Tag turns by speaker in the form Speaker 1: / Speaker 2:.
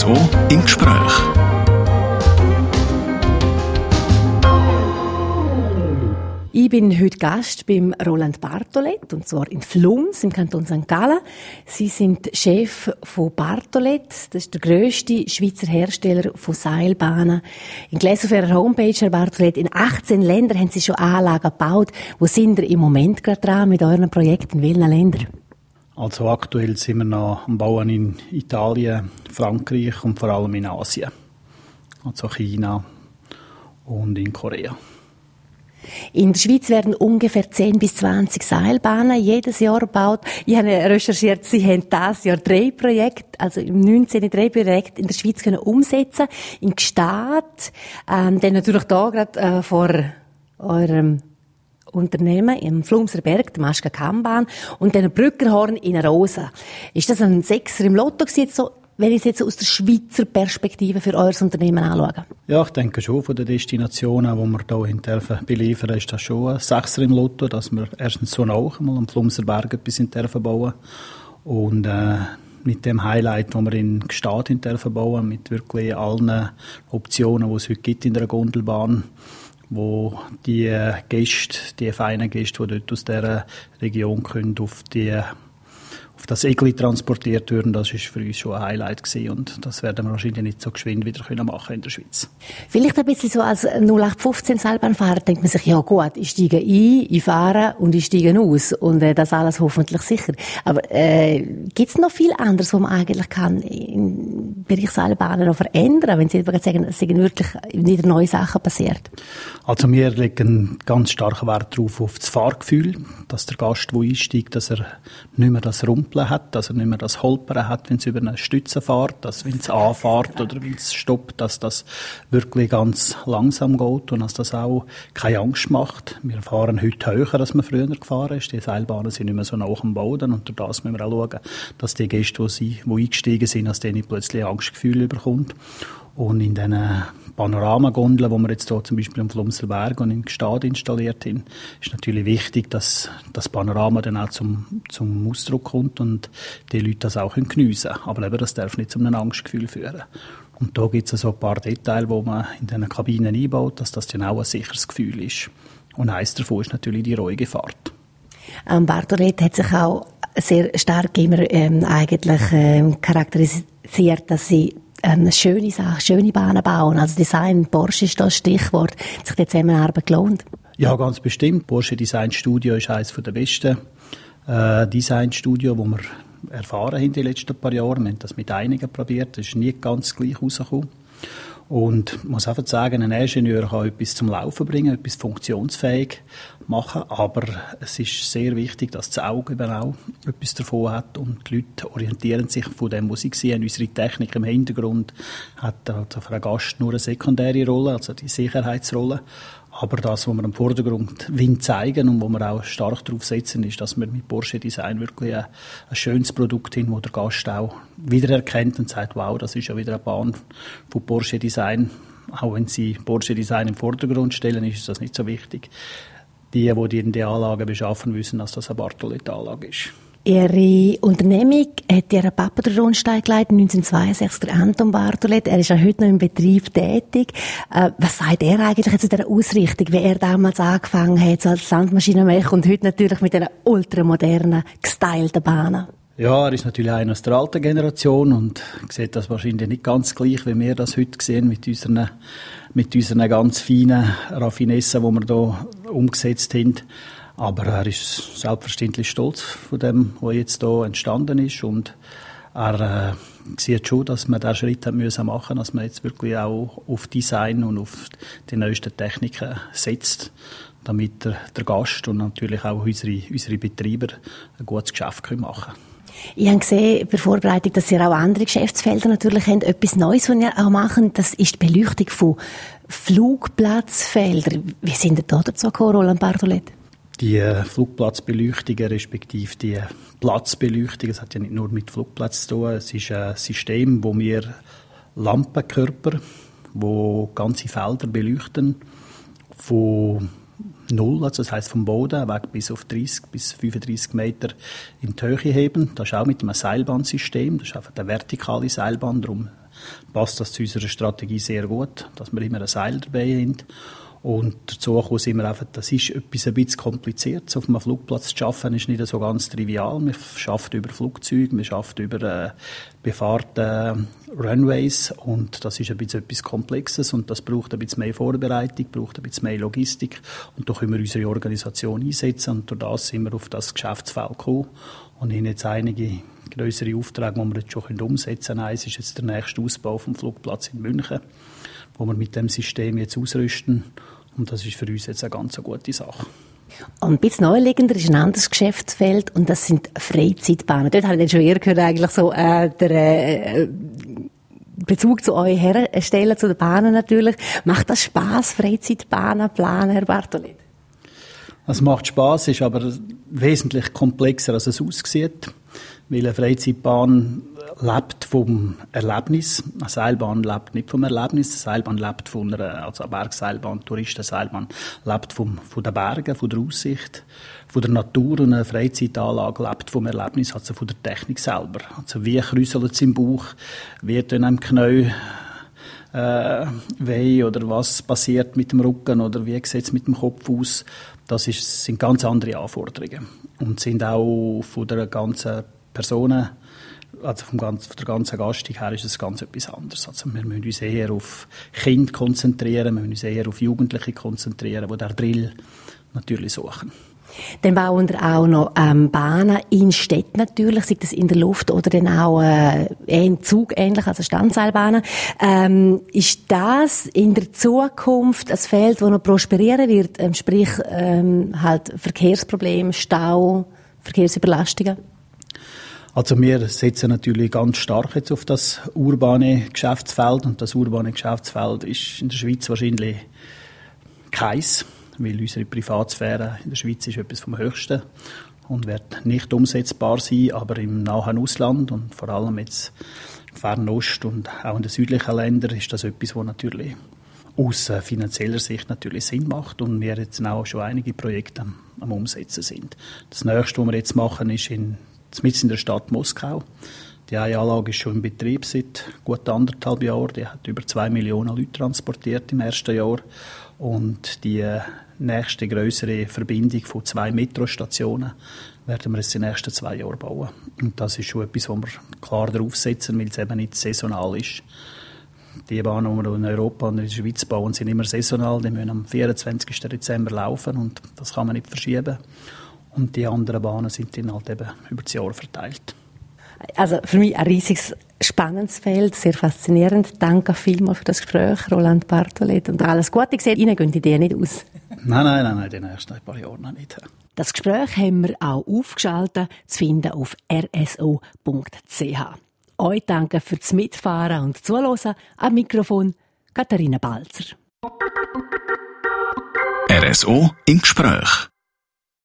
Speaker 1: So im Gespräch.
Speaker 2: Ich bin heute Gast beim Roland Bartolet, und zwar in Flums im Kanton St. Gallen. Sie sind Chef von Bartolet. Das ist der grösste Schweizer Hersteller von Seilbahnen. Ich lese auf Ihrer Homepage, Herr Bartolet, in 18 Ländern haben Sie schon Anlagen gebaut. Wo sind Sie im Moment gerade dran mit euren Projekten? In welchen Ländern?
Speaker 3: Also aktuell sind wir noch am Bauen in Italien, Frankreich und vor allem in Asien. Also China und in Korea.
Speaker 2: In der Schweiz werden ungefähr 10 bis 20 Seilbahnen jedes Jahr gebaut. Ich habe recherchiert, Sie haben dieses Jahr drei Projekte, also im 19. drei Projekte in der Schweiz können umsetzen. In Gstaad, ähm, dann natürlich da gerade äh, vor eurem Unternehmen im Flumser Berg, der Maschka Kammbahn, und dann Brückerhorn in Rosa. Ist das ein Sechser im Lotto gewesen, so wenn ich es jetzt aus der Schweizer Perspektive für euer Unternehmen anschaue?
Speaker 3: Ja, ich denke schon, von den Destinationen, die wir hier in Terfen beliefern, ist das schon ein Sechser im Lotto, dass wir erstens so nah mal am Flumserberg etwas in Terfen bauen und äh, mit dem Highlight, das wir in Gstaad in Terfen bauen, mit wirklich allen Optionen, die es heute gibt in der Gondelbahn, wo die Gäste, die feinen Gäste, die dort aus dieser Region können, auf die das Egli transportiert werden, das ist für uns schon ein Highlight gewesen und das werden wir wahrscheinlich nicht so geschwind wieder können machen in der Schweiz.
Speaker 2: Vielleicht ein bisschen so als 0815 Seilbahnfahrer denkt man sich, ja gut, ich steige ein, ich fahre und ich steige aus und äh, das alles hoffentlich sicher. Aber äh, gibt es noch viel anderes, was man eigentlich kann im Bereich Seilbahnen noch verändern, wenn Sie sagen, es sind wirklich wieder neue Sachen passiert?
Speaker 3: Also wir legen ganz starken Wert darauf auf das Fahrgefühl, dass der Gast, der einsteigt, dass er nicht mehr das Rumpel Rumpeln hat, also nicht mehr das Holpern hat, wenn es über eine Stütze fährt, dass wenn es anfährt oder wenn es stoppt, dass das wirklich ganz langsam geht und dass das auch keine Angst macht. Wir fahren heute höher, als man früher gefahren ist. Die Seilbahnen sind nicht mehr so nah am Boden und durch das müssen wir auch schauen, dass die Gäste, die, sie, die eingestiegen sind, dass denen plötzlich Angstgefühle bekommt. Und in diesen Panoramagondeln, die wir jetzt hier zum Beispiel am Flumserberg und in Gstaad installiert haben, ist natürlich wichtig, dass das Panorama dann auch zum, zum Ausdruck kommt und die Leute das auch geniessen können. Aber eben, das darf nicht zu einem Angstgefühl führen. Und da gibt es so ein paar Details, die man in diesen Kabinen einbaut, dass das dann auch ein sicheres Gefühl ist. Und eines davon ist natürlich die ruhige Fahrt.
Speaker 2: Ähm, Bartolet hat sich auch sehr stark immer ähm, eigentlich ähm, charakterisiert, dass sie eine schöne Sache, schöne Bahnen bauen. Also Design, Porsche ist das Stichwort. Hat sich die Zusammenarbeit gelohnt?
Speaker 3: Ja, ganz bestimmt. Porsche Design Studio ist eines der besten äh, Designstudio, wo wir erfahren haben in den letzten paar Jahren. Wir haben das mit einigen probiert. Das ist nie ganz gleich rausgekommen. Und ich muss einfach sagen, ein Ingenieur kann etwas zum Laufen bringen, etwas funktionsfähig machen, aber es ist sehr wichtig, dass das Auge eben auch etwas davon hat und die Leute orientieren sich von dem, was sie sehen. Unsere Technik im Hintergrund hat also für einen Gast nur eine sekundäre Rolle, also die Sicherheitsrolle. Aber das, was wir im Vordergrund Wind zeigen und wo wir auch stark darauf setzen, ist, dass wir mit Porsche Design wirklich ein, ein schönes Produkt haben, wo der Gast auch wiedererkennt und sagt, wow, das ist ja wieder eine Bahn von Porsche Design. Auch wenn sie Porsche Design im Vordergrund stellen, ist das nicht so wichtig. Die, die die Anlage beschaffen, wissen, dass das eine Bartolet-Anlage ist.
Speaker 2: Ihre Unternehmung hat Ihr Papa der Rundstein geleitet, 1962, der Anton Bartolet. Er ist ja heute noch im Betrieb tätig. Äh, was sagt er eigentlich zu dieser Ausrichtung, wie er damals angefangen hat, so als Sandmaschinenmech und heute natürlich mit einer ultramodernen, gestylten Bahnen?
Speaker 3: Ja, er ist natürlich einer aus der alten Generation und sieht das wahrscheinlich nicht ganz gleich, wie wir das heute sehen mit unseren, mit unseren ganz feinen Raffinessen, die wir hier umgesetzt haben. Aber er ist selbstverständlich stolz von dem, was jetzt hier entstanden ist und er äh, sieht schon, dass man diesen Schritt haben müssen machen dass man jetzt wirklich auch auf Design und auf die neuesten Techniken setzt, damit der, der Gast und natürlich auch unsere, unsere Betreiber ein gutes Geschäft machen können.
Speaker 2: Ich habe gesehen bei der Vorbereitung, dass ihr auch andere Geschäftsfelder natürlich habt. Etwas Neues, was ihr auch macht, das ist die Beleuchtung von Flugplatzfeldern. Wie sind ihr da dazu gekommen, Roland Bartolet?
Speaker 3: Die Flugplatzbeleuchtungen, respektive die Platzbeleuchtung, es hat ja nicht nur mit Flugplatz zu tun, es ist ein System, wo wir Lampenkörper, wo ganze Felder beleuchten, von null, also das heißt vom Boden weg bis auf 30 bis 35 Meter in die Höhe heben. Das ist auch mit einem Seilbahnsystem, das ist einfach eine vertikale Seilbahn, darum passt das zu unserer Strategie sehr gut, dass wir immer ein Seil dabei haben. Und dazu sind wir einfach, das ist etwas ein bisschen kompliziert. Auf einem Flugplatz zu arbeiten ist nicht so ganz trivial. Wir arbeiten über Flugzeuge, wir arbeiten über äh, befahrte Runways und das ist ein bisschen etwas Komplexes und das braucht ein bisschen mehr Vorbereitung, braucht ein bisschen mehr Logistik und da können wir unsere Organisation einsetzen und durch das sind wir auf das Geschäftsfeld gekommen und haben jetzt einige größere Aufträge, die wir jetzt schon umsetzen können. Eins ist jetzt der nächste Ausbau vom Flugplatz in München wo wir mit dem System jetzt ausrüsten. Und das ist für uns jetzt eine ganz gute Sache.
Speaker 2: Und ein bisschen neuliegender ist ein anderes Geschäftsfeld und das sind Freizeitbahnen. Dort habe ich dann schon eher gehört, eigentlich so äh, der äh, Bezug zu euch herstellen, zu den Bahnen natürlich. Macht das Spaß, Freizeitbahnen planen, Herr Bartolet?
Speaker 3: Es macht Spaß, ist aber wesentlich komplexer, als es aussieht. Weil eine Freizeitbahn lebt vom Erlebnis. Eine Seilbahn lebt nicht vom Erlebnis. Eine Seilbahn lebt von einer, also eine Bergseilbahn, Touristenseilbahn lebt vom, von den Bergen, von der Aussicht, von der Natur und eine Freizeitanlage lebt vom Erlebnis, also von der Technik selber. Also wie krüselt es im Bauch, wie tun einem Knie äh, weh oder was passiert mit dem Rücken oder wie sieht es mit dem Kopf aus. Das ist, sind ganz andere Anforderungen und sind auch von der ganzen Personen also vom ganz, von der ganzen Gastung her ist es ganz etwas anderes. Also wir müssen uns eher auf Kinder konzentrieren, wir müssen uns eher auf Jugendliche konzentrieren, die der Drill natürlich suchen.
Speaker 2: Dann bauen wir auch noch ähm, Bahnen in Städten natürlich, sei das in der Luft oder dann auch äh, Zug ähnlich, also Standseilbahnen. Ähm, ist das in der Zukunft ein Feld, das noch prosperieren wird, ähm, sprich ähm, halt Verkehrsprobleme, Stau, Verkehrsüberlastungen?
Speaker 3: Also wir setzen natürlich ganz stark jetzt auf das urbane Geschäftsfeld und das urbane Geschäftsfeld ist in der Schweiz wahrscheinlich keins, weil unsere Privatsphäre in der Schweiz ist etwas vom Höchsten und wird nicht umsetzbar sein, aber im nahen Ausland und vor allem jetzt Fernost und auch in den südlichen Ländern ist das etwas, was natürlich aus finanzieller Sicht natürlich Sinn macht und wir jetzt auch schon einige Projekte am, am Umsetzen sind. Das nächste, was wir jetzt machen, ist in mitten in der Stadt Moskau. Die Anlage ist schon in Betrieb seit gut anderthalb Jahren. Die hat über zwei Millionen Leute transportiert im ersten Jahr. Und die nächste größere Verbindung von zwei Metrostationen werden wir in den nächsten zwei Jahren bauen. Und das ist schon etwas, wo wir klar draufsetzen, weil es eben nicht saisonal ist. Die Bahnen, die wir in Europa und in der Schweiz bauen, sind immer saisonal. Die müssen am 24. Dezember laufen und das kann man nicht verschieben. Und die anderen Bahnen sind dann halt eben über das Jahr verteilt.
Speaker 2: Also für mich ein riesiges spannendes Feld, sehr faszinierend. Danke vielmals für das Gespräch, Roland Bartolet. Und alles Gute. Ich sehe, Ihnen gehen die Ideen nicht aus.
Speaker 3: Nein, nein, nein, nein, die nächsten paar Jahre noch nicht.
Speaker 2: Das Gespräch haben wir auch aufgeschaltet, zu finden auf rso.ch. Euch danke fürs Mitfahren und Zuhören. Am Mikrofon Katharina Balzer.
Speaker 1: RSO im Gespräch.